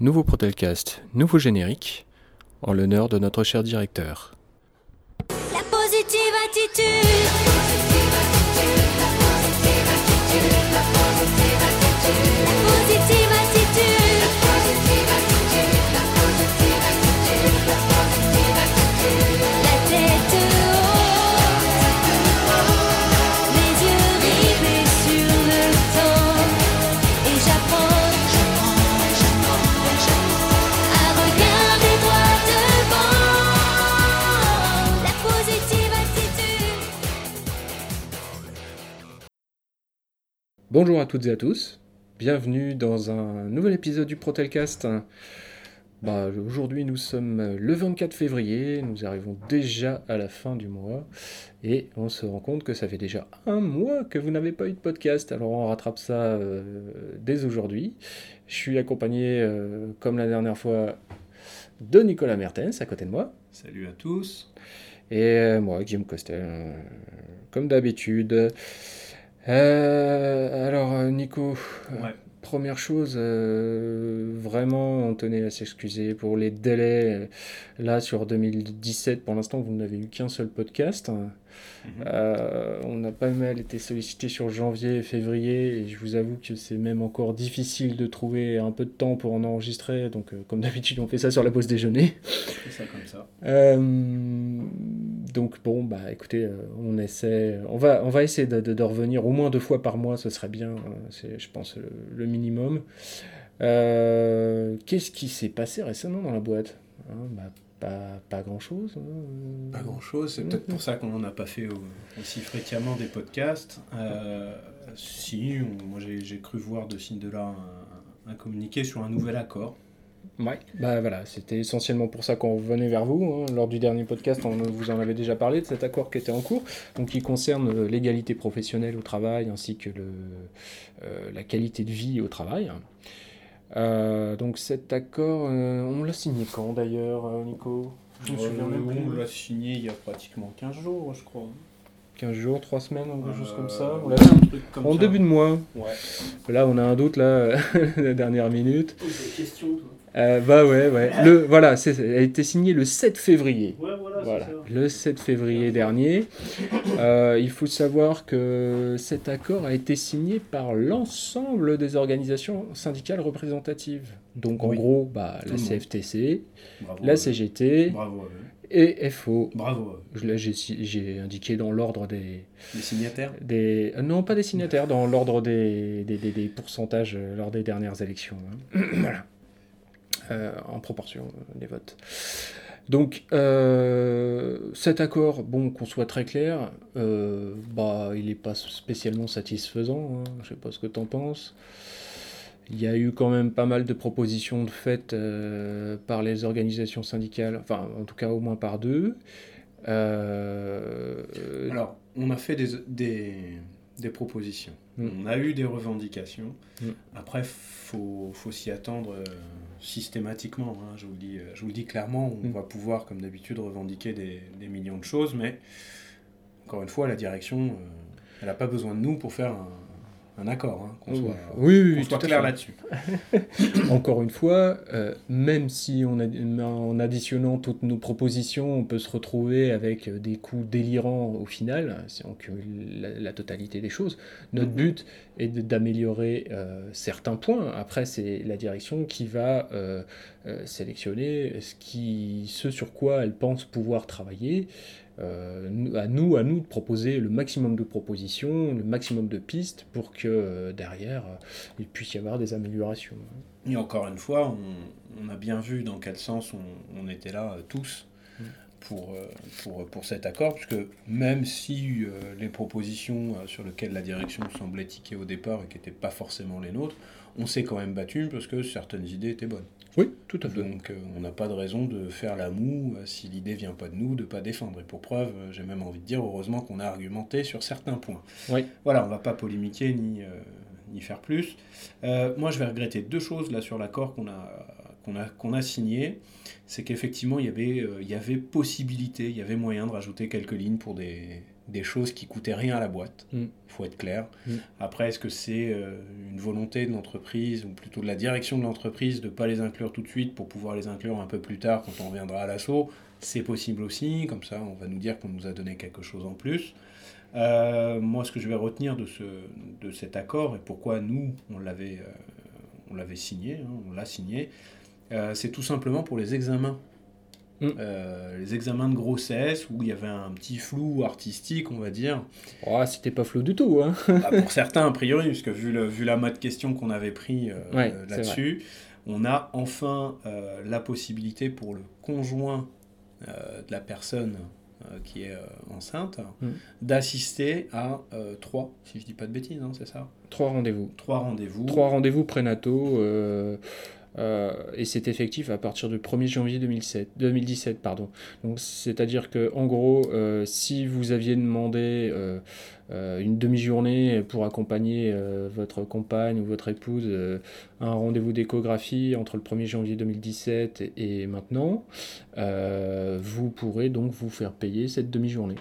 Nouveau Protelcast, nouveau générique, en l'honneur de notre cher directeur. La positive attitude. Bonjour à toutes et à tous, bienvenue dans un nouvel épisode du Protelcast. Bah, Aujourd'hui nous sommes le 24 février, nous arrivons déjà à la fin du mois et on se rend compte que ça fait déjà un mois que vous n'avez pas eu de podcast, alors on rattrape ça euh, dès aujourd'hui. Je suis accompagné euh, comme la dernière fois de Nicolas Mertens à côté de moi. Salut à tous. Et euh, moi, Guillaume Costel, comme d'habitude. Euh, alors, euh, Nico, euh, Ouais. première chose, euh, vraiment, on tenait à s'excuser pour les délais. Là, sur 2017, pour l'instant, vous n'avez eu qu'un seul podcast. Mhm. Euh, on a pas mal été sollicité sur janvier et février, et je vous avoue que c'est même encore difficile de trouver un peu de temps pour en enregistrer. Donc, euh, comme d'habitude, on fait ça sur la pause déjeuner. Ça comme ça. Euh, donc bon, bah écoutez, on essaie, on va, on va essayer de, de- de revenir au moins deux fois par mois, ce serait bien, c'est, je pense, le, le minimum. Qu'est-ce qui s'est passé récemment dans la boîte? Hein, bah, pas, pas grand-chose. hein. Pas grand chose, c'est peut-être pour ça qu'on n'en a pas fait au- aussi fréquemment des podcasts. Euh, si, on- moi j'ai j'ai cru voir de ci de là un, un communiqué sur un nouvel accord. Ouais, bah voilà, c'était essentiellement pour ça qu'on venait vers vous. hein. Lors du dernier podcast, on vous en avait déjà parlé de cet accord qui était en cours, donc qui concerne euh, l'égalité professionnelle au travail ainsi que le, euh, la qualité de vie au travail. Euh, donc cet accord, euh, on l'a signé quand d'ailleurs, euh, Nico? Je me souviens même Euh, on l'a signé il y a pratiquement 15 jours, je crois. 15 jours, 3 semaines, quelque chose comme ça. Euh, On l'a fait un truc comme en ça. début de mois. Ouais. Là, on a un doute, là, la dernière minute. Pose des questions, toi. Euh, bah ouais, ouais. Le, voilà, c'est, elle a été signée le 7 février. Ouais, voilà, Voilà, le 7 février dernier. Euh, il faut savoir que cet accord a été signé par l'ensemble des organisations syndicales représentatives. Donc en Oui. gros, bah, la. CFTC, Bravo. la. CGT Bravo et FO. Bravo Là, j'ai, indiqué dans l'ordre des, Les signataires des... euh, Non, pas des signataires, dans l'ordre des, des, des- des pourcentages euh, lors des dernières élections. hein. voilà. Euh, en proportion euh, des votes. Donc, euh, cet accord, bon, qu'on soit très clair, euh, bah, il n'est pas spécialement satisfaisant. hein. Je sais pas ce que tu en penses. Il y a eu quand même pas mal de propositions de euh, par les organisations syndicales, enfin, en tout cas au moins par deux. Euh, Alors, on a fait des, des propositions. Mm. On a eu des revendications. Mm. Après, faut, faut s'y attendre euh, systématiquement. hein. Je, vous le dis, euh, je vous le dis clairement, on Mm. va pouvoir, comme d'habitude, revendiquer des, des millions de choses, mais encore une fois, la direction, euh, elle n'a pas besoin de nous pour faire un, un accord. hein, qu'on Oui, soit, oui, oui, qu'on tout soit clair là-dessus. Encore une fois, euh, même si on a- en additionnant toutes nos propositions, on peut se retrouver avec des coûts délirants au final, si on cumule la, la totalité des choses. Notre Mhm. but est de- d'améliorer euh, certains points. Après, c'est la direction qui va euh, euh, sélectionner ce, qui, ce sur quoi elle pense pouvoir travailler. Euh, à nous, à nous de proposer le maximum de propositions, le maximum de pistes pour que euh, derrière euh, il puisse y avoir des améliorations. Et encore une fois, on, on a bien vu dans quel sens on, on était là tous Mm. pour, pour, pour cet accord, puisque même si euh, les propositions euh, sur lesquelles la direction semblait tiquer au départ et qui n'étaient pas forcément les nôtres, on s'est quand même battu parce que certaines idées étaient bonnes. Oui, tout à fait. Donc euh, on n'a pas de raison de faire la moue euh, si l'idée vient pas de nous, de pas défendre. Et pour preuve, euh, j'ai même envie de dire heureusement qu'on a argumenté sur certains points. Oui. Voilà, on va pas polémiquer ni, euh, ni faire plus. Euh, moi, je vais regretter deux choses là sur l'accord qu'on a, qu'on a, qu'on a signé. C'est qu'effectivement, il y avait, euh, il y avait possibilité, il y avait moyen de rajouter quelques lignes pour des, des choses qui coûtaient rien à la boîte. Mm. Il faut être clair. Mm. Après, est-ce que c'est euh, une volonté de l'entreprise, ou plutôt de la direction de l'entreprise, de ne pas les inclure tout de suite pour pouvoir les inclure un peu plus tard quand on reviendra à l'assaut? C'est possible aussi. Comme ça, on va nous dire qu'on nous a donné quelque chose en plus. Euh, moi, ce que je vais retenir de, ce, de cet accord et pourquoi nous, on l'avait, euh, on l'avait signé, hein, on l'a signé, c'est tout simplement pour les examens. Mm. Euh, les examens de grossesse où il y avait un petit flou artistique, on va dire. Oh, c'était pas flou du tout. Hein. Bah, pour certains, a priori, puisque vu, le, vu la mode question qu'on avait pris euh, Ouais, là-dessus, on a enfin euh, la possibilité pour le conjoint de la personne qui est enceinte Mm. d'assister à trois, si je dis pas de bêtises, hein, c'est ça? Trois rendez-vous. Trois rendez-vous. Trois rendez-vous prénataux. Euh, et c'est effectif à partir du 1er janvier 2007, 2017. Pardon. Donc, c'est-à-dire que en gros, euh, si vous aviez demandé euh, une demi-journée pour accompagner votre compagne ou votre épouse à un rendez-vous d'échographie entre le 1er janvier 2017 et, maintenant, vous pourrez donc vous faire payer cette demi-journée.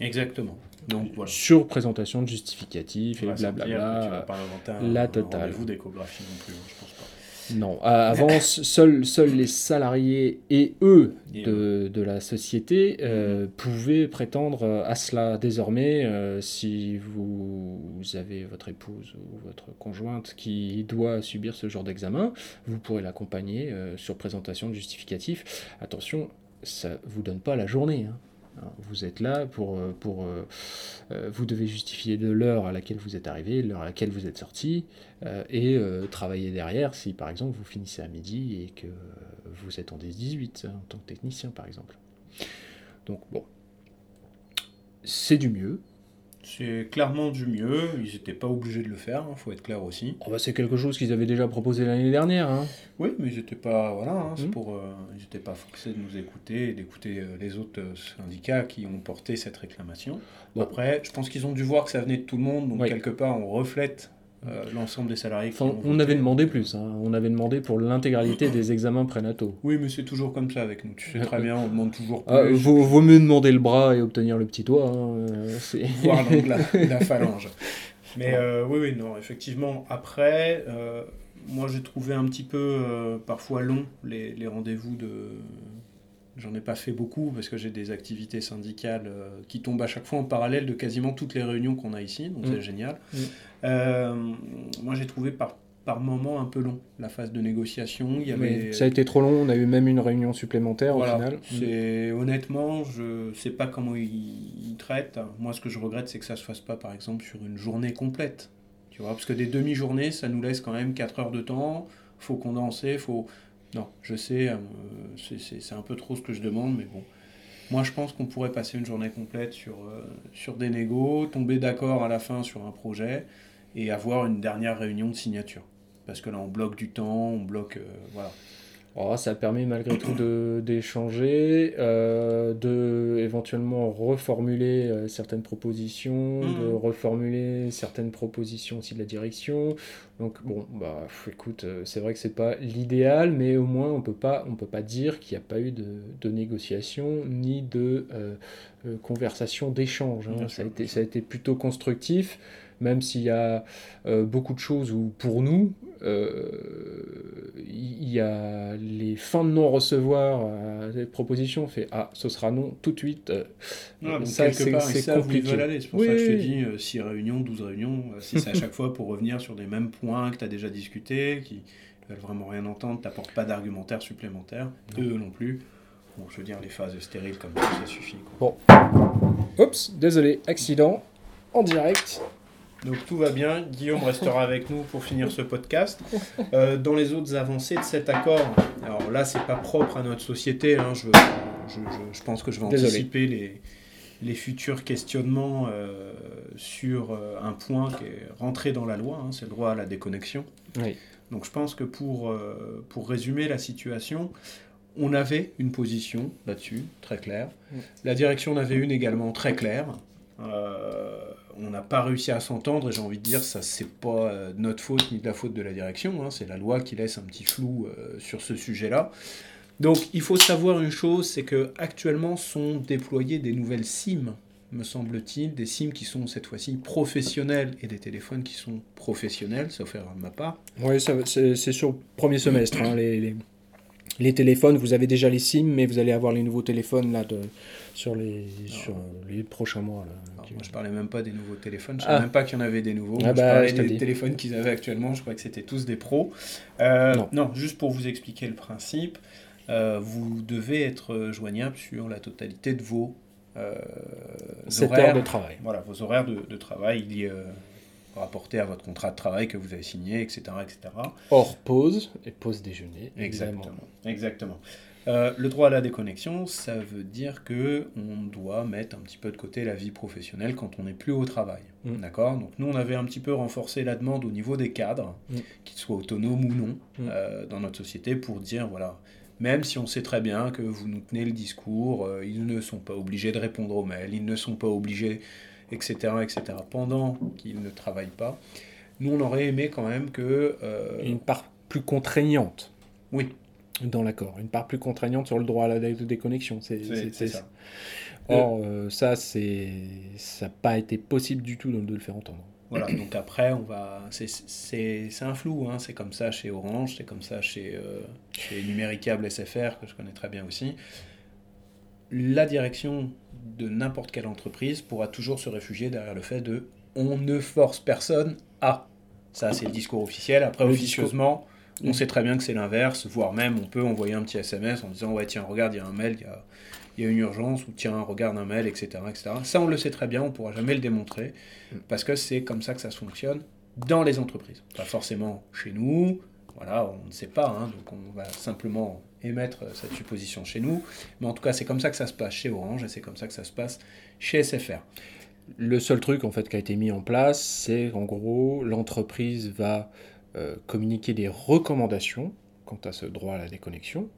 Exactement. Donc voilà. Sur présentation de justificatif et blablabla. la totale. rendez-vous d'échographie non plus, hein, je pense. Non, euh, avant, seuls, seuls les salariés et eux de, de la société euh, pouvaient prétendre à cela. Désormais, euh, si vous, avez votre épouse ou votre conjointe qui doit subir ce genre d'examen, vous pourrez l'accompagner euh, sur présentation de justificatif. Attention, ça ne vous donne pas la journée. hein. Vous êtes là pour, euh, pour euh, euh, vous devez justifier de l'heure à laquelle vous êtes arrivé, l'heure à laquelle vous êtes sorti, et travailler derrière si par exemple vous finissez à midi et que vous êtes en 10-18 hein, en tant que technicien par exemple. Donc bon, c'est du mieux. C'est clairement du mieux. Ils n'étaient pas obligés de le faire, il faut être clair aussi. Oh, bah, c'est quelque chose qu'ils avaient déjà proposé l'année dernière. hein. Oui, mais ils n'étaient pas, voilà, hein, pour, euh, ils étaient pas forcés de nous écouter et d'écouter euh, les autres euh, syndicats qui ont porté cette réclamation. Bon. Après, je pense qu'ils ont dû voir que ça venait de tout le monde, donc Oui. quelque part on reflète euh, l'ensemble des salariés. qui Enfin, ont on voté. avait demandé plus. hein. On avait demandé pour l'intégralité des examens prénataux. Oui, mais c'est toujours comme ça avec nous. Tu sais très bien, on demande toujours plus. Ah, vaut, vaut mieux demander le bras et obtenir le petit doigt. hein, euh, voir donc la, la phalange. Mais euh, oui, oui, non, effectivement. Après, euh, moi j'ai trouvé un petit peu parfois long les, les rendez-vous de. J'en ai pas fait beaucoup parce que j'ai des activités syndicales euh, qui tombent à chaque fois en parallèle de quasiment toutes les réunions qu'on a ici, donc Mm. c'est génial. Mm. Euh, moi j'ai trouvé par, par moment un peu long la phase de négociation. Il y avait, ça a été trop long. On a eu même une réunion supplémentaire voilà, au final. c'est honnêtement, je sais pas comment ils, ils traitent. Moi, ce que je regrette, c'est que ça se fasse pas, par exemple, sur une journée complète. Tu vois, parce que des demi-journées, ça nous laisse quand même 4 heures de temps. Faut condenser, faut. Non, je sais, euh, c'est- un peu trop ce que je demande, mais bon. Moi, je pense qu'on pourrait passer une journée complète sur, euh, sur des négos, tomber d'accord à la fin sur un projet et avoir une dernière réunion de signature. Parce que là, on bloque du temps, on bloque. euh, voilà. Oh, ça permet malgré tout d'échanger, euh, de éventuellement reformuler euh, certaines propositions, Mhm. de reformuler certaines propositions aussi de la direction. Donc bon, bah pff, écoute, euh, c'est vrai que c'est pas l'idéal, mais au moins on peut pas, on peut pas dire qu'il n'y a pas eu de, de négociation ni de euh, conversation, d'échange. hein. Ça, a sûr. été, ça a été plutôt constructif, même s'il y a euh, beaucoup de choses où pour nous, euh, il y a les fins de non-recevoir à des propositions, on fait ah, ce sera non tout de suite. euh, donc ça, quelque c'est- part, compliqué. C'est pour Oui, ça que je te dis euh, 6 réunions, 12 réunions. euh, si c'est à chaque fois pour revenir sur des mêmes points que tu as déjà discuté, qui veulent vraiment rien entendre, t'apportes pas d'argumentaire supplémentaire, eux non plus. Bon, je veux dire, les phases stériles comme ça, ça suffit. quoi. Oups, désolé, accident en direct. Donc tout va bien, Guillaume restera avec nous pour finir ce podcast. Euh, dans les autres avancées de cet accord, alors là c'est pas propre à notre société, hein, je, je, je- je pense que je vais Désolé. anticiper les, les futurs questionnements euh, sur euh, un point qui est rentré dans la loi, hein, c'est le droit à la déconnexion. Oui. Donc je pense que pour, pour résumer la situation, on avait une position là-dessus, très claire. La direction en avait une également très claire. Euh, on n'a pas réussi à s'entendre et j'ai envie de dire ça c'est pas euh, notre faute ni de la faute de la direction, hein, c'est la loi qui laisse un petit flou euh, sur ce sujet-là. Donc il faut savoir une chose, c'est que actuellement sont déployées des nouvelles SIM me semble-t-il, des SIM qui sont cette fois-ci professionnels et des téléphones qui sont professionnels, sauf de ma part. Oui, c'est sur le premier semestre. hein, les- les téléphones, vous avez déjà les SIM, mais vous allez avoir les nouveaux téléphones là, de, sur, les, sur les prochains mois. Là, Alors, moi, je parlais même pas des nouveaux téléphones, je Ah. savais même pas qu'il y en avait des nouveaux. Ah bah, je parlais je des téléphones qu'ils avaient actuellement, je crois que c'était tous des pros. Euh, Non. non. juste pour vous expliquer le principe, euh, vous devez être joignable sur la totalité de vos euh, 7 horaires. heures de travail. Voilà, vos horaires de, de travail liés, euh, rapportés à votre contrat de travail que vous avez signé, etc. etc. Hors pause et pause déjeuner. évidemment. Exactement. Exactement. Euh, le droit à la déconnexion, ça veut dire que on doit mettre un petit peu de côté la vie professionnelle quand on n'est plus au travail. Mm. D'accord? Donc nous, on avait un petit peu renforcé la demande au niveau des cadres, Mm. qu'ils soient autonomes ou non, Mm. euh, dans notre société, pour dire, voilà, même si on sait très bien que vous nous tenez le discours, euh, ils ne sont pas obligés de répondre aux mails, ils ne sont pas obligés, etc., etc., pendant qu'ils ne travaillent pas, nous, on aurait aimé quand même que... euh, Une part plus contraignante Oui, dans l'accord. Une part plus contraignante sur le droit à la dé- déconnexion. C'est ça. Or, euh, ça, c'est ça n'a pas été possible du tout de, le faire entendre. Voilà, donc après, on va. C'est- C'est c'est un flou, hein. c'est comme ça chez Orange, c'est comme ça chez, euh, chez Numéricable SFR, que je connais très bien aussi. La direction de n'importe quelle entreprise pourra toujours se réfugier derrière le fait de on ne force personne à. Ça, c'est le discours officiel. Après, Le officieusement, on Mm. sait très bien que c'est l'inverse, voire même on peut envoyer un petit SMS en disant Ouais, tiens, regarde, il y a un mail, il y a, il y a une urgence, ou tiens, regarde un mail, etc., etc. Ça, on le sait très bien, on ne pourra jamais le démontrer, parce que c'est comme ça que ça se fonctionne dans les entreprises. Pas forcément chez nous, voilà, on ne sait pas, hein, donc on va simplement émettre euh, cette supposition chez nous, mais en tout cas, c'est comme ça que ça se passe chez Orange, et c'est comme ça que ça se passe chez SFR. Le seul truc en fait qui a été mis en place, c'est en gros l'entreprise va euh, communiquer des recommandations quant à ce droit à la déconnexion.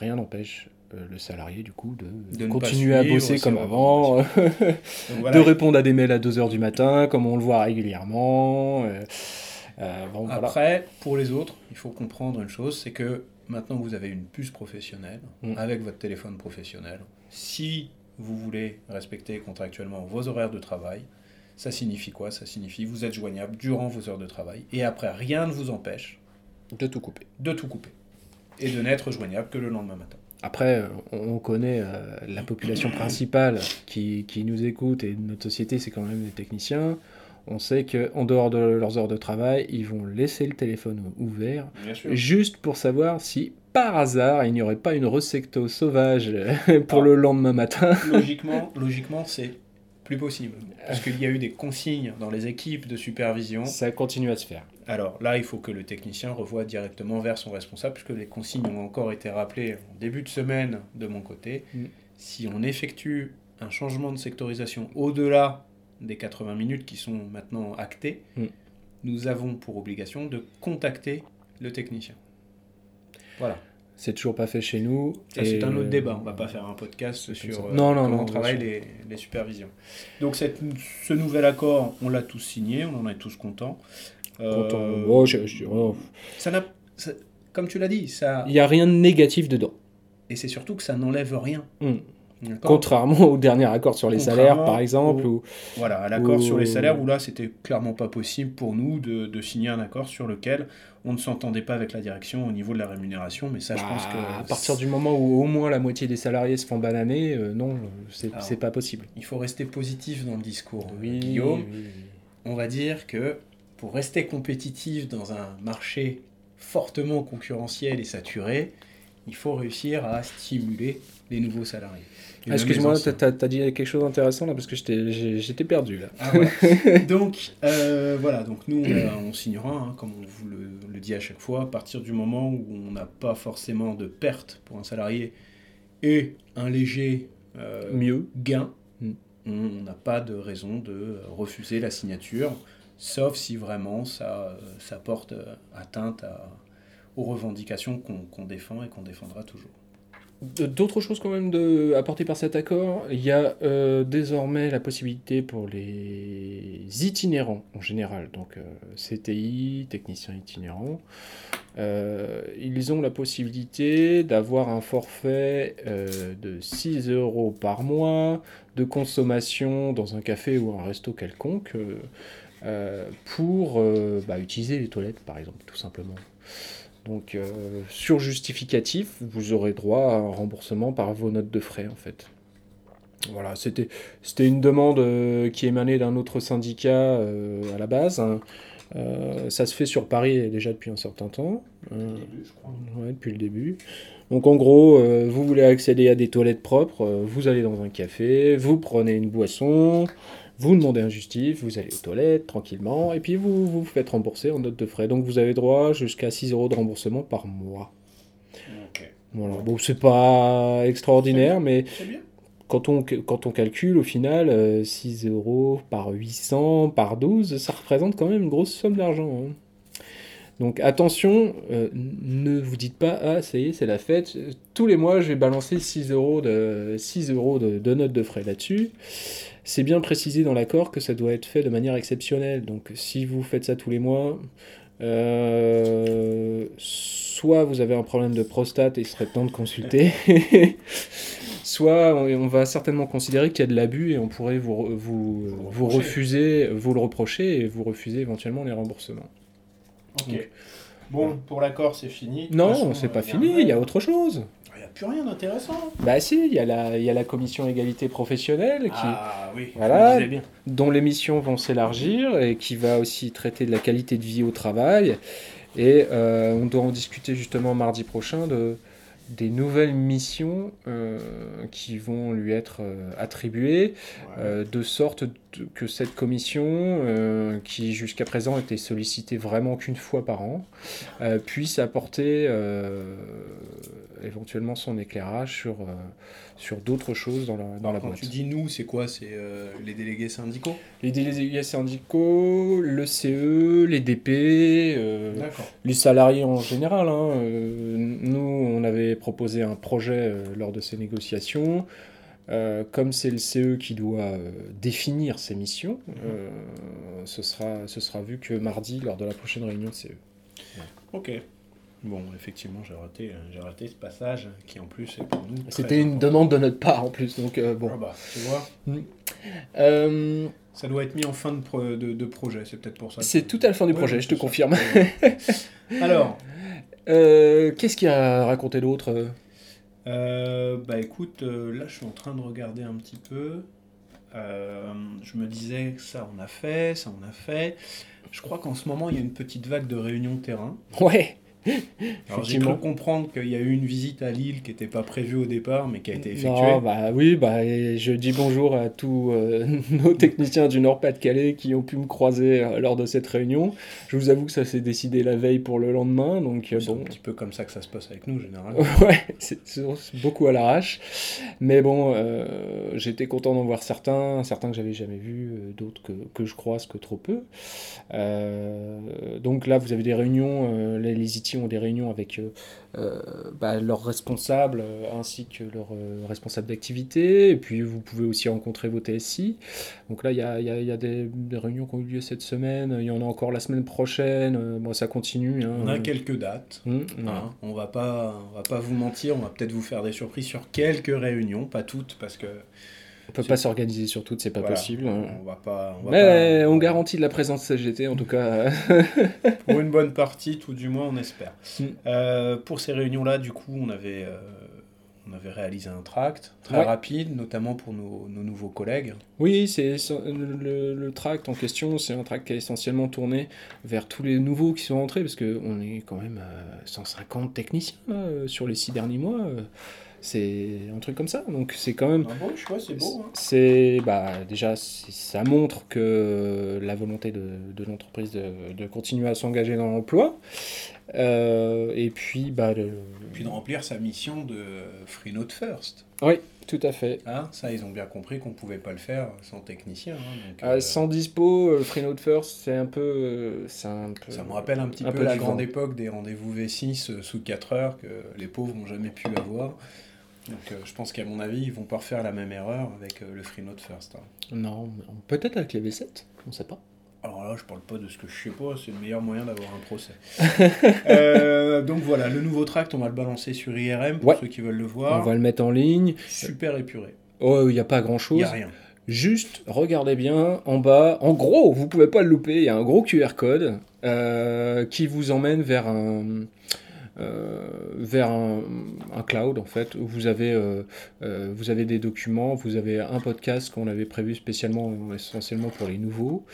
Rien n'empêche euh, le salarié du coup de, continuer à bosser comme avant, voilà, de répondre à des mails à 2h du matin comme on le voit régulièrement. euh, voilà. Après, pour les autres, il faut comprendre une chose, c'est que maintenant que vous avez une puce professionnelle, Mm. avec votre téléphone professionnel, si vous voulez respecter contractuellement vos horaires de travail, ça signifie quoi? Ça signifie que vous êtes joignable durant vos heures de travail, et après, rien ne vous empêche De tout couper. de tout couper, et de n'être joignable que le lendemain matin. Après, euh, on on connaît euh, la population principale qui, qui nous écoute et notre société, c'est quand même les techniciens. On sait qu'en dehors de leurs heures de travail, ils vont laisser le téléphone ouvert juste pour savoir si par hasard il n'y aurait pas une rececto sauvage pour Ah. le lendemain matin. logiquement, logiquement c'est plus possible, parce qu'il y a eu des consignes dans les équipes de supervision Ça continue à se faire. Alors là, il faut que le technicien revoie directement vers son responsable, puisque les consignes ont encore été rappelées en début de semaine de mon côté. Mm. Si on effectue un changement de sectorisation au-delà des 80 minutes qui sont maintenant actées, Mm. nous avons pour obligation de contacter le technicien. Voilà. C'est toujours pas fait chez nous. Ça, c'est un autre euh, débat. On va pas faire un podcast sur euh, Non, non, comment non, les, les supervisions. Donc cette- ce nouvel accord, on l'a tous signé, on en est tous contents. Euh. Oh, je- je- oh. ça n'a, ça- comme tu l'as dit, ça, Il n'y a rien de négatif dedans. et c'est surtout que ça n'enlève rien. Mm. Contrairement au dernier accord sur les salaires, par exemple. au- Ou... Voilà, à l'accord sur les salaires où là, c'était clairement pas possible pour nous de, de signer un accord sur lequel on ne s'entendait pas avec la direction au niveau de la rémunération. Mais ça, je pense Bah, que à partir du moment où au moins la moitié des salariés se font bananer, euh, non, c'est pas possible. il faut rester positif dans le discours. Oui, Guillaume, oui. on va dire que pour rester compétitif dans un marché fortement concurrentiel et saturé, il faut réussir à stimuler les nouveaux salariés. Ah, Excuse-moi, t'as as dit quelque chose d'intéressant là parce que j'étais- perdu là. Ah, donc euh, voilà, donc nous on, a- on signera, hein, comme on vous le, le dit à chaque fois, à partir du moment où on n'a pas forcément de perte pour un salarié et un léger euh, Mieux. gain, Mm. on n'a pas de raison de euh, refuser la signature, sauf si vraiment ça, euh, ça porte euh, atteinte à- aux revendications qu'on défend et qu'on défendra toujours. D'autres choses quand même apportées par cet accord, il y a euh, désormais la possibilité pour les itinérants en général, donc euh, CTI, techniciens itinérants, euh, ils ont la possibilité d'avoir un forfait de 6 euros par mois de consommation dans un café ou un resto quelconque pour bah, utiliser les toilettes, par exemple, tout simplement. Donc, euh, sur justificatif, vous aurez droit à un remboursement par vos notes de frais, en fait. Voilà, c'était c'était une demande euh, qui émanait d'un autre syndicat euh, à la base. hein. Ça se fait sur Paris déjà depuis un certain temps. Euh, ouais, depuis le début. Donc en gros, vous voulez accéder à des toilettes propres, vous allez dans un café, vous prenez une boisson, vous demandez un justif, vous allez aux toilettes tranquillement, et puis vous vous faites rembourser en note de frais. Donc vous avez droit jusqu'à 6 euros de remboursement par mois. Voilà. Bon, c'est pas extraordinaire, mais quand on, quand on calcule, au final, euh, 6 euros par 800, par 12, ça représente quand même une grosse somme d'argent. hein. Donc attention, euh, ne vous dites pas, ah ça y est, c'est la fête. Tous les mois, je vais balancer 6 euros de, 6 euros de, de notes de frais là-dessus. C'est bien précisé dans l'accord que ça doit être fait de manière exceptionnelle. Donc si vous faites ça tous les mois, euh, soit vous avez un problème de prostate et il serait temps de consulter, soit on, va certainement considérer qu'il y a de l'abus et on pourrait vous, vous, vous refuser, vous le reprocher et vous refuser éventuellement les remboursements. Ok. Donc- Bon, pour l'accord, c'est fini. Non, c'est pas fini, il y a autre chose. A plus rien d'intéressant. Bah si, il y, a la- y a la commission égalité professionnelle qui, Ah oui, Voilà. bien. dont les missions vont s'élargir et qui va aussi traiter de la qualité de vie au travail. Et euh, on doit en discuter justement mardi prochain de, des nouvelles missions euh, qui vont lui être euh, attribuées, euh, de sorte de- que cette commission, qui jusqu'à présent était sollicitée vraiment qu'une fois par an, puisse apporter éventuellement son éclairage sur, euh, sur d'autres choses dans la, dans la Quand boîte. tu dis nous, c'est quoi? C'est euh, les délégués syndicaux? Les délégués syndicaux, le CE, les DP, euh, les salariés en général. hein. Nous, on avait proposé un projet lors de ces négociations. Euh, comme c'est le CE qui doit euh, définir ses missions, euh, ce, sera, ce sera vu que mardi, lors de la prochaine réunion de CE. Ok. Bon, effectivement, j'ai raté, j'ai raté ce passage qui en plus est pour nous. C'était une demande de notre part en plus, donc euh, bon. Ah bah, tu vois, Euh, ça doit être mis en fin de, pro- de, de projet, c'est peut-être pour ça. c'est tout à la fin du Ouais, projet, je te confirme. Alors, Euh, Qu'est-ce qu'il a raconté d'autre euh euh, bah écoute, là je suis en train de regarder un petit peu. Je me disais, ça on a fait, ça on a fait. Je crois qu'en ce moment il y a une petite vague de réunions terrain. Ouais, Alors j'ai cru comprendre qu'il y a eu une visite à Lille qui n'était pas prévue au départ mais qui a été effectuée. Non, bah oui, bah, je dis bonjour à tous euh, nos techniciens du Nord-Pas-de-Calais qui ont pu me croiser euh, lors de cette réunion. Je vous avoue que ça s'est décidé la veille pour le lendemain, donc euh, C'est bon, un petit peu comme ça que ça se passe avec nous généralement. ouais, c'est beaucoup à l'arrache. Mais bon, euh, j'étais content d'en voir certains, certains que j'avais jamais vus, d'autres que, que je croise que trop peu. Donc là, vous avez des réunions, les, les IT ont des réunions avec euh, euh, bah, leurs responsables euh, ainsi que leurs responsables d'activité. Et puis vous pouvez aussi rencontrer vos TSI. Donc là, il y a, y a- y a des, des réunions qui ont eu lieu cette semaine. Il y en a encore la semaine prochaine. Bon, ça continue. hein. On a quelques dates. Voilà. hein. On va pas, on va pas vous mentir, on va peut-être vous faire des surprises sur quelques réunions, pas toutes parce que On peut pas s'organiser sur toutes, c'est pas voilà, possible. hein. On va pas. on va Mais pas- on garantit de la présence CGT en tout cas. pour une bonne partie, tout du moins, on espère. Mm. Euh, pour ces réunions-là, du coup, on avait, euh, on avait réalisé un tract très Ouais. rapide, notamment pour nos, nos nouveaux collègues. oui, c'est le, le tract en question, c'est un tract qui est essentiellement tourné vers tous les nouveaux qui sont rentrés, parce qu'on est quand même à 150 techniciens là, euh, sur les six derniers mois. C'est un truc comme ça, donc c'est quand même Ah c'est beau. hein. C'est bah, déjà ça montre que la volonté de, de l'entreprise de, de continuer à s'engager dans l'emploi. Euh, et puis bah le- Puis de remplir sa mission de Free Note First. oui, tout à fait. Hein, ça, ils ont bien compris qu'on pouvait pas le faire sans technicien. hein, donc, Euh, euh, sans dispo, euh, Freenode First, c'est un peu, euh, un peu. Ça me rappelle un petit un peu, peu la grande époque des rendez-vous V6 euh, sous 4 heures que les pauvres n'ont jamais pu avoir. Donc euh, je pense qu'à mon avis, ils vont pas refaire la même erreur avec euh, le Free Note First. hein. Non, peut-être avec les V7, on sait pas. Alors là, je parle pas de ce que je sais pas, c'est le meilleur moyen d'avoir un procès. Euh, donc voilà, le nouveau tract, on va le balancer sur IRM pour Ouais. ceux qui veulent le On voir. va le mettre en ligne. Super épuré. Oh, il n'y a pas Il grand-chose. n'y a rien. Juste, regardez bien en bas. En gros, vous pouvez pas le louper. Il y a un gros QR code euh, qui vous emmène vers un vers un, un cloud en fait où vous avez euh, euh, vous avez des documents, vous avez un podcast qu'on avait prévu spécialement essentiellement pour les nouveaux,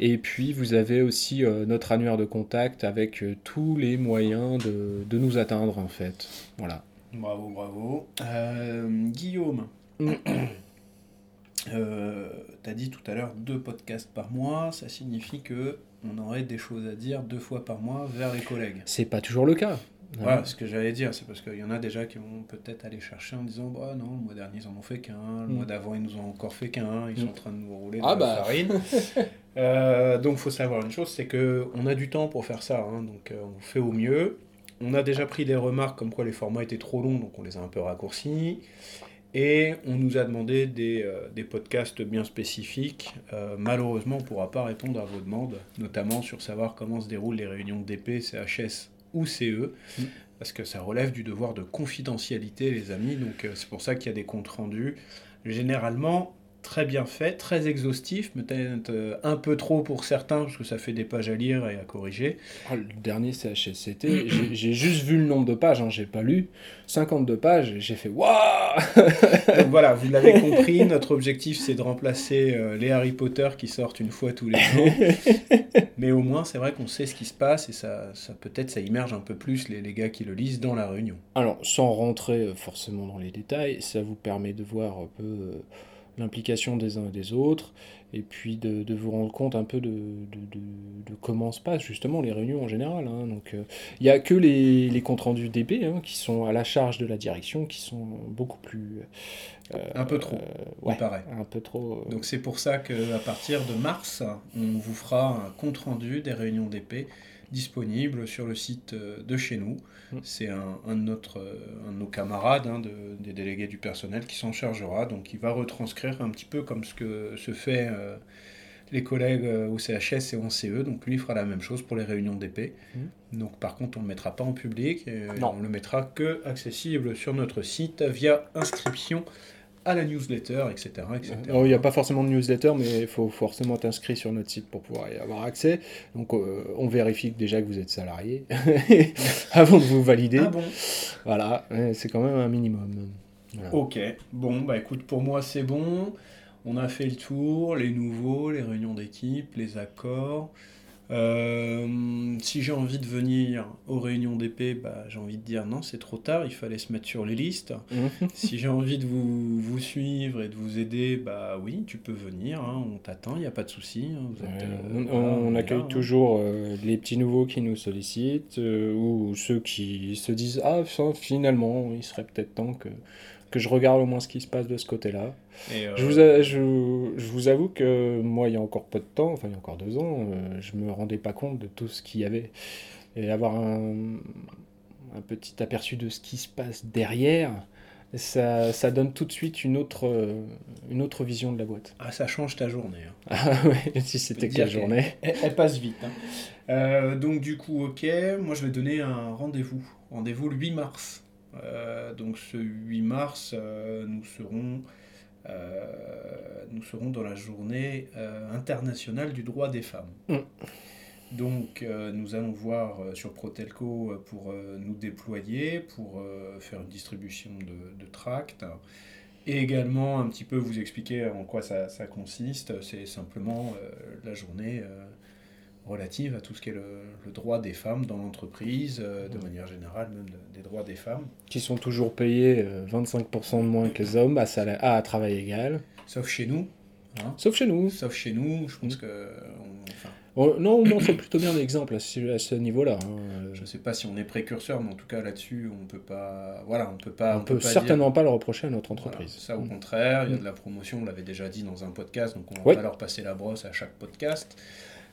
et puis vous avez aussi euh, notre annuaire de contact avec euh, tous les moyens de, de nous atteindre en fait. Voilà. Bravo, bravo. Euh, Guillaume, euh, t'as dit tout à l'heure deux podcasts par mois, ça signifie que on aurait des choses à dire deux fois par mois vers les collègues. C'est pas toujours le cas. Voilà, ce que j'allais dire, c'est parce qu'il y en a déjà qui vont peut-être aller chercher en disant bah non, le mois dernier ils en ont fait qu'un, le Mm. mois d'avant ils nous ont encore fait qu'un, ils sont Mm. en train de nous rouler Ah dans la bah. farine. Euh, donc faut savoir une chose, c'est que on a du temps pour faire ça, hein, donc euh, on fait au mieux. On a déjà pris des remarques comme quoi les formats étaient trop longs, donc on les a un peu raccourcis. Et on nous a demandé des, euh, des podcasts bien spécifiques. Euh, malheureusement, on ne pourra pas répondre à vos demandes, notamment sur savoir comment se déroulent les réunions d'DP, CHS ou CE, Mm. parce que ça relève du devoir de confidentialité, les amis. Donc euh, c'est pour ça qu'il y a des comptes rendus. Généralement, très bien faits, très exhaustifs, peut-être euh, un peu trop pour certains, parce que ça fait des pages à lire et à corriger. Ah, le dernier CHSCT, j'ai j'ai juste vu le nombre de pages, hein, j'ai pas lu. 52 pages, j'ai fait Waouh Donc voilà, vous l'avez compris, notre objectif c'est de remplacer euh, les Harry Potter qui sortent une fois tous les ans. Mais au moins, c'est vrai qu'on sait ce qui se passe et ça, ça peut-être ça immerge un peu plus les, les gars qui le lisent dans la réunion. Alors, sans rentrer euh, forcément dans les détails, ça vous permet de voir un peu euh, l'implication des uns et des autres, et puis de, de vous rendre compte un peu de, de, comment se passent justement les réunions en général. hein. Donc, euh, il n'y a que les, les comptes rendus DB hein, qui sont à la charge de la direction, qui sont beaucoup plus... euh, Un peu trop, euh, il ouais, paraît. un peu trop... euh, Donc c'est pour ça qu'à partir de mars, on vous fera un compte-rendu des réunions d'épée disponible sur le site euh, de chez nous. Mm. C'est un, un de, notre, euh, un de nos camarades, hein, de- des délégués du personnel, qui s'en chargera. Donc il va retranscrire un petit peu comme ce que se fait euh, les collègues au CHS et au CE. Donc lui fera la même chose pour les réunions d'épée. Donc par contre on ne le mettra pas en public, et Non. on le mettra que accessible sur notre site via inscription à la newsletter, etc. etc. Alors, il n'y a pas forcément de newsletter, mais il faut forcément être inscrit sur notre site pour pouvoir y avoir accès. Donc, euh, on vérifie déjà que vous êtes salarié avant de vous valider. Ah bon? Voilà, c'est quand même un minimum. Voilà. Ok, bon, bah écoute, pour moi c'est bon. On a fait le tour, les nouveaux, les réunions d'équipe, les accords. Euh, si j'ai envie de venir aux réunions d'épée, bah, j'ai envie de dire non, c'est trop tard, il fallait se mettre sur les listes. Mhm. si j'ai envie de vous, vous suivre et de vous aider, bah oui, tu peux venir, hein, on t'attend, il n'y a pas de souci. hein, euh, on, accueille là, hein. toujours euh, les petits nouveaux qui nous sollicitent ou ceux qui se disent Ah, fin- finalement, il serait peut-être temps que, que je regarde au moins ce qui se passe de ce côté-là. Euh, Je vous, a- je, je vous avoue que moi, il y a encore peu de temps, enfin il y a encore deux ans, euh, je me rendais pas compte de tout ce qu'il y avait. Et avoir un, un petit aperçu de ce qui se passe derrière, ça, ça donne tout de suite une autre, euh, une autre vision de la boîte. Ah, ça change ta journée. hein. Ah ouais, si c'était que- journée. Elle, elle passe vite. hein. Euh, donc du coup, ok, moi je vais donner un rendez-vous. Rendez-vous le 8 mars. Euh, donc ce 8 mars, euh, nous, serons, euh, nous serons dans la journée euh, internationale du droit des femmes. Mm. Donc euh, nous allons voir sur Protelco pour nous déployer, pour faire une distribution de, de tracts. Et également un petit peu vous expliquer en quoi ça, ça consiste. C'est simplement la journée relative à tout ce qui est le, le droit des femmes dans l'entreprise, euh, de manière générale, même de- des droits des femmes. Qui sont toujours payés euh, 25% de moins que les hommes à, salaire, à travail égal. Sauf chez nous. hein. Sauf chez nous. Sauf chez nous, je pense que... on- enfin, On- non, on montre plutôt bien l'exemple à ce, niveau-là. hein. Euh, je ne sais pas si on est précurseur, mais en tout cas là-dessus, on peut pas... Voilà, on peut pas... on peut peut pas certainement pas le reprocher à notre Voilà, entreprise. ça, au Mm. contraire, il y a Mm. de la promotion, on l'avait déjà dit dans un podcast, donc on va Oui. pas leur passer la brosse à chaque podcast.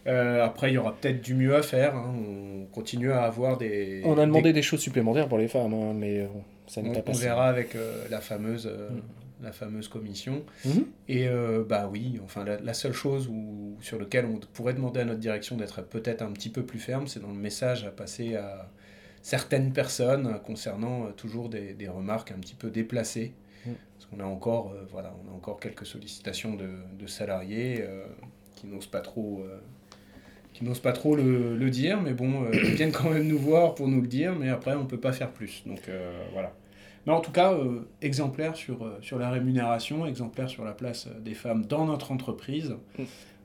Euh, après, il y aura peut-être du mieux à faire. hein. On continue à avoir des. On a demandé des- des choses supplémentaires pour les femmes, hein, mais euh, ça on, n'est pas on verra avec euh, la fameuse, euh, Mm. la fameuse commission. Mhm. Et bah oui, enfin la, la seule chose où, sur laquelle on pourrait demander à notre direction d'être peut-être un petit peu plus ferme, c'est dans le message à passer à certaines personnes concernant toujours des, des remarques un petit peu déplacées. Mm. Parce qu'on a encore, voilà, on a encore quelques sollicitations de, de salariés qui n'osent pas trop, qui n'osent pas trop le, le dire, mais bon, euh, ils viennent quand même nous voir pour nous le dire, mais après on peut pas faire plus. Donc euh, voilà. Mais en tout cas, euh, exemplaire sur, sur la rémunération, exemplaire sur la place des femmes dans notre entreprise.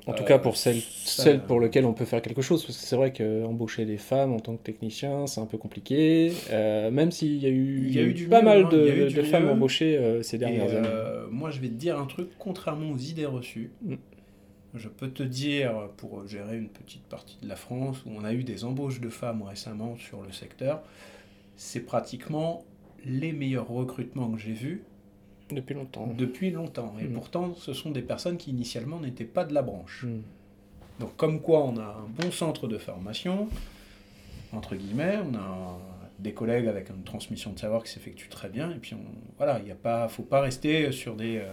En tout Euh, cas, pour celles, ça- celles pour lesquelles on peut faire quelque chose, parce que c'est vrai qu'embaucher des femmes en tant que technicien, c'est un peu compliqué. Euh, même s'il y a eu, Il y a eu du pas mieux, mal hein, de, femmes mieux. embauchées ces Et, dernières années. moi, je vais te dire un truc, contrairement aux idées reçues. Mm. Je peux te dire, pour gérer une petite partie de la France, où on a eu des embauches de femmes récemment sur le secteur, c'est pratiquement les meilleurs recrutements que j'ai vus Depuis longtemps. depuis longtemps. Et Mm. pourtant, ce sont des personnes qui initialement n'étaient pas de la branche. Mm. Donc comme quoi on a un bon centre de formation, entre guillemets, on a des collègues avec une transmission de savoir qui s'effectue très bien, et puis on, voilà, il ne pas, faut pas rester sur des, euh,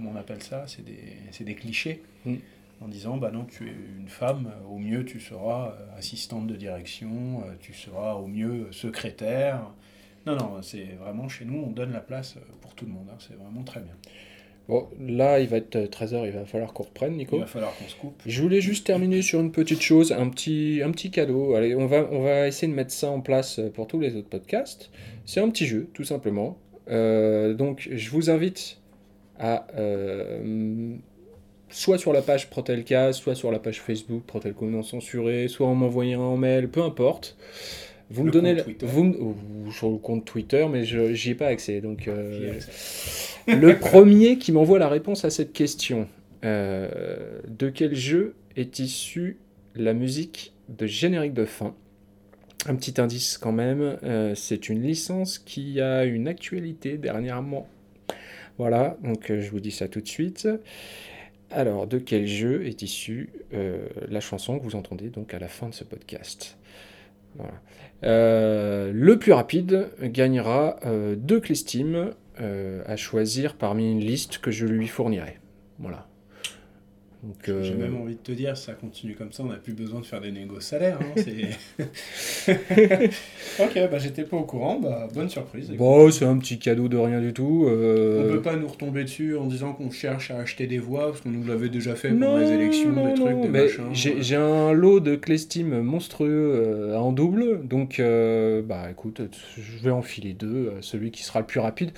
comment on appelle ça, c'est des, des clichés, Mm. en disant, bah non, tu es une femme, au mieux tu seras euh, assistante de direction, euh, tu seras au mieux euh, secrétaire. Non, non, c'est vraiment chez nous, on donne la place pour tout le monde, hein, c'est vraiment très bien. Bon, là, il va être 13h, il va falloir qu'on reprenne, Nico. Il va falloir qu'on se coupe. Je voulais juste terminer sur une petite chose, un petit, un petit cadeau. Allez, on va, on va essayer de mettre ça en place pour tous les autres podcasts. C'est un petit jeu, tout simplement. Euh, donc, je vous invite à euh, soit sur la page Protelcast, soit sur la page Facebook Protelco non censuré, soit en m'envoyant un mail, peu importe. Vous me Le donnez Twitter. vous ou sur le compte Twitter, mais je j'y ai pas accès. Donc, euh, le premier qui m'envoie la réponse à cette question euh, de quel jeu est issue la musique de générique de fin? Un petit indice quand même, c'est une licence qui a une actualité dernièrement. Voilà, donc euh, je vous dis ça tout de suite. Alors, de quel jeu est issue euh, la chanson que vous entendez donc à la fin de ce podcast? Euh, le plus rapide gagnera deux clés Steam à choisir parmi une liste que je lui fournirai. Voilà. Donc, J'ai euh, même envie de te dire, si ça continue comme ça, on n'a plus besoin de faire des négos salaires. hein, ok, bah j'étais pas au courant, bah bonne surprise. bon, c'est un petit cadeau de rien du tout. On euh, peut pas nous retomber dessus en disant qu'on cherche à acheter des voix, parce qu'on nous l'avait déjà fait pendant les élections, non, des trucs, non, des mais machins. j'ai ouais. j'ai un lot de clés Steam monstrueux euh, en double, donc euh, bah écoute, je vais enfiler deux, euh, celui qui sera le plus rapide.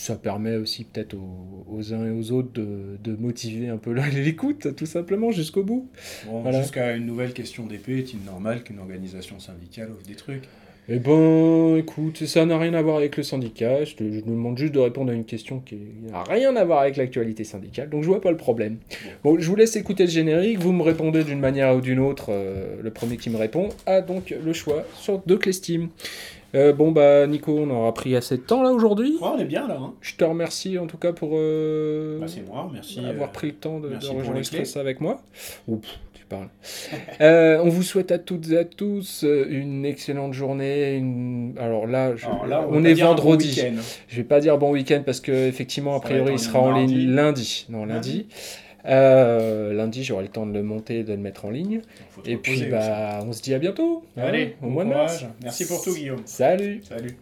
Ça permet aussi peut-être aux, aux uns et aux autres de, de motiver un peu l'écoute, tout simplement, jusqu'au bout. Bon, voilà. Jusqu'à une nouvelle question d'épée, est-il normal qu'une organisation syndicale offre des trucs? Eh ben, écoute, ça n'a rien à voir avec le syndicat. Je te, je te demande juste de répondre à une question qui n'a rien à voir avec l'actualité syndicale, donc je vois pas le problème. Bon, je vous laisse écouter le générique. Vous me répondez d'une manière ou d'une autre. euh, le premier qui me répond a donc le choix sur deux clés Steam. Euh, bon bah Nico, on aura pris assez de temps là aujourd'hui. Ouais, on est bien là. Hein Je te remercie en tout cas pour euh, bah, moi, merci. avoir euh, pris le temps de, de merci pour les enregistrer clés. ça avec moi. Tu parles. Euh, on vous souhaite à toutes et à tous une excellente journée. une- Alors là, je- Alors là, on, est bon vendredi. week-end. je vais pas dire bon week-end parce que effectivement, a priori, il sera en ligne lundi. Non, lundi. Euh, lundi, j'aurai le temps de le monter et de le mettre en ligne. Et puis, bah, on se dit à bientôt. hein. Allez, au bon mois de mars. Merci pour tout, Guillaume. Salut. Salut.